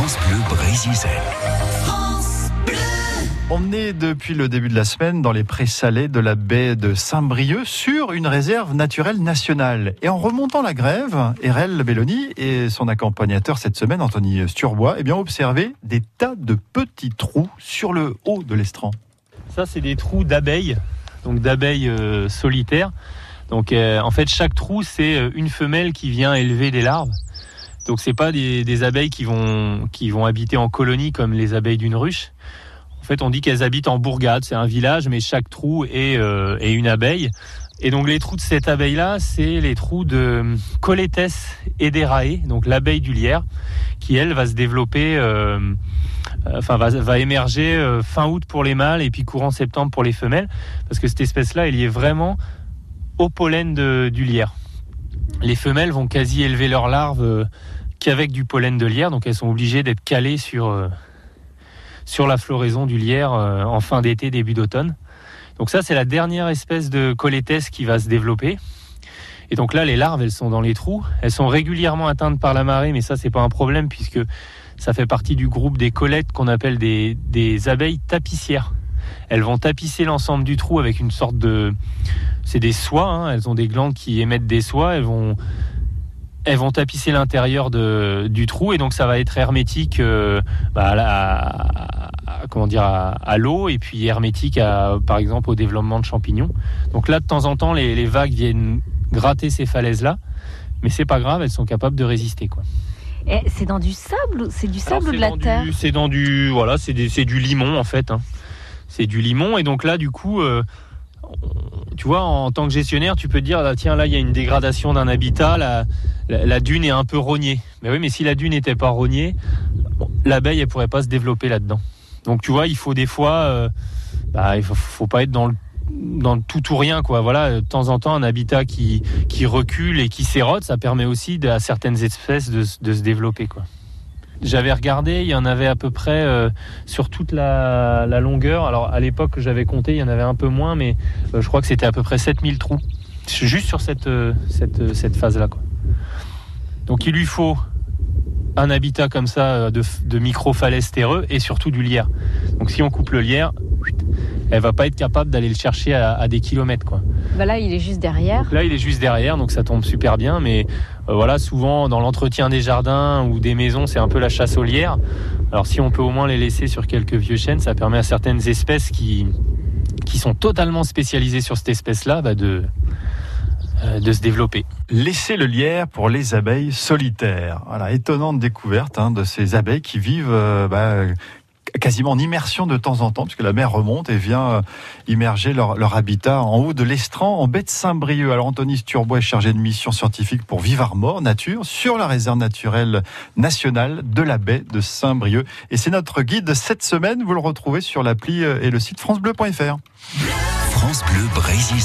France Bleu Brésil. On est depuis le début de la semaine dans les prés salés de la baie de Saint-Brieuc sur une réserve naturelle nationale. Et en remontant la grève, Erel Belloni et son accompagnateur cette semaine, Anthony Sturbois, eh bien, ont observé des tas de petits trous sur le haut de l'estran. Ça, c'est des trous d'abeilles, donc d'abeilles euh, solitaires. Donc, euh, en fait, chaque trou, c'est euh, une femelle qui vient élever des larves. Donc, c'est pas des, abeilles qui vont, qui vont habiter en colonie comme les abeilles d'une ruche. En fait, on dit qu'elles habitent en bourgade. C'est un village, mais chaque trou est, euh, une abeille. Et donc, les trous de cette abeille-là, c'est les trous de Coletes ederae, donc l'abeille du lierre, qui, elle, va se développer, euh, enfin, va, va émerger euh, fin août pour les mâles et puis courant septembre pour les femelles. Parce que cette espèce-là, elle y est vraiment au pollen de- du lierre. Les femelles vont quasi élever leurs larves euh, qu'avec du pollen de lierre, donc elles sont obligées d'être calées sur, euh, sur la floraison du lierre euh, en fin d'été, début d'automne. Donc ça, c'est la dernière espèce de colétès qui va se développer. Et donc là, les larves, elles sont dans les trous. Elles sont régulièrement atteintes par la marée, mais ça, c'est pas un problème puisque ça fait partie du groupe des collettes qu'on appelle des, des abeilles tapissières. Elles vont tapisser l'ensemble du trou avec une sorte de... C'est des soies, hein. elles ont des glandes qui émettent des soies, elles vont, elles vont tapisser l'intérieur du trou et donc ça va être hermétique euh, bah, à, la- à- comment dire, à, à l'eau et puis hermétique à, par exemple au développement de champignons. Donc là, de temps en temps, les, les vagues viennent gratter ces falaises-là, mais c'est pas grave, elles sont capables de résister. Quoi. Et c'est dans du sable ou c'est du Alors, sable ou de la terre? C'est dans du voilà, c'est du limon en fait. hein. C'est du limon et donc là du coup, euh, tu vois, en tant que gestionnaire, tu peux te dire ah, tiens là il y a une dégradation d'un habitat, la, dune est un peu rognée. Mais oui, mais si la dune n'était pas rognée, l'abeille elle pourrait pas se développer là-dedans. Donc tu vois, il faut des fois, euh, bah, il faut, faut pas être dans le tout ou rien quoi voilà de temps en temps un habitat qui recule et qui s'érode ça permet aussi à certaines espèces de, de se développer quoi j'avais regardé, il y en avait à peu près euh, sur toute la, longueur. Alors à l'époque que j'avais compté, il y en avait un peu moins, mais euh, je crois que c'était à peu près 7000 trous. Juste sur cette, euh, cette, cette phase-là. Donc il lui faut un habitat comme ça de, de micro-falaises terreux et surtout du lierre. Donc si on coupe le lierre, elle va pas être capable d'aller le chercher à, à des kilomètres. Quoi. Bah là, il est juste derrière. Donc là, il est juste derrière, donc ça tombe super bien. Mais euh, voilà, souvent dans l'entretien des jardins ou des maisons, c'est un peu la chasse aux lierres. Alors si on peut au moins les laisser sur quelques vieux chênes, ça permet à certaines espèces qui, qui sont totalement spécialisées sur cette espèce-là bah, de, euh, de se développer. Laisser le lierre pour les abeilles solitaires. Voilà, étonnante découverte hein, de ces abeilles qui vivent euh, bah, quasiment en immersion de temps en temps, puisque la mer remonte et vient euh, immerger leur, habitat en haut de l'estran, en baie de Saint-Brieuc. Alors Anthony Sturbois est chargé de mission scientifique pour Vivre Mort Nature sur la réserve naturelle nationale de la baie de Saint-Brieuc. Et c'est notre guide cette semaine. Vous le retrouvez sur l'appli euh, et le site francebleu.fr. France Bleu Brésil.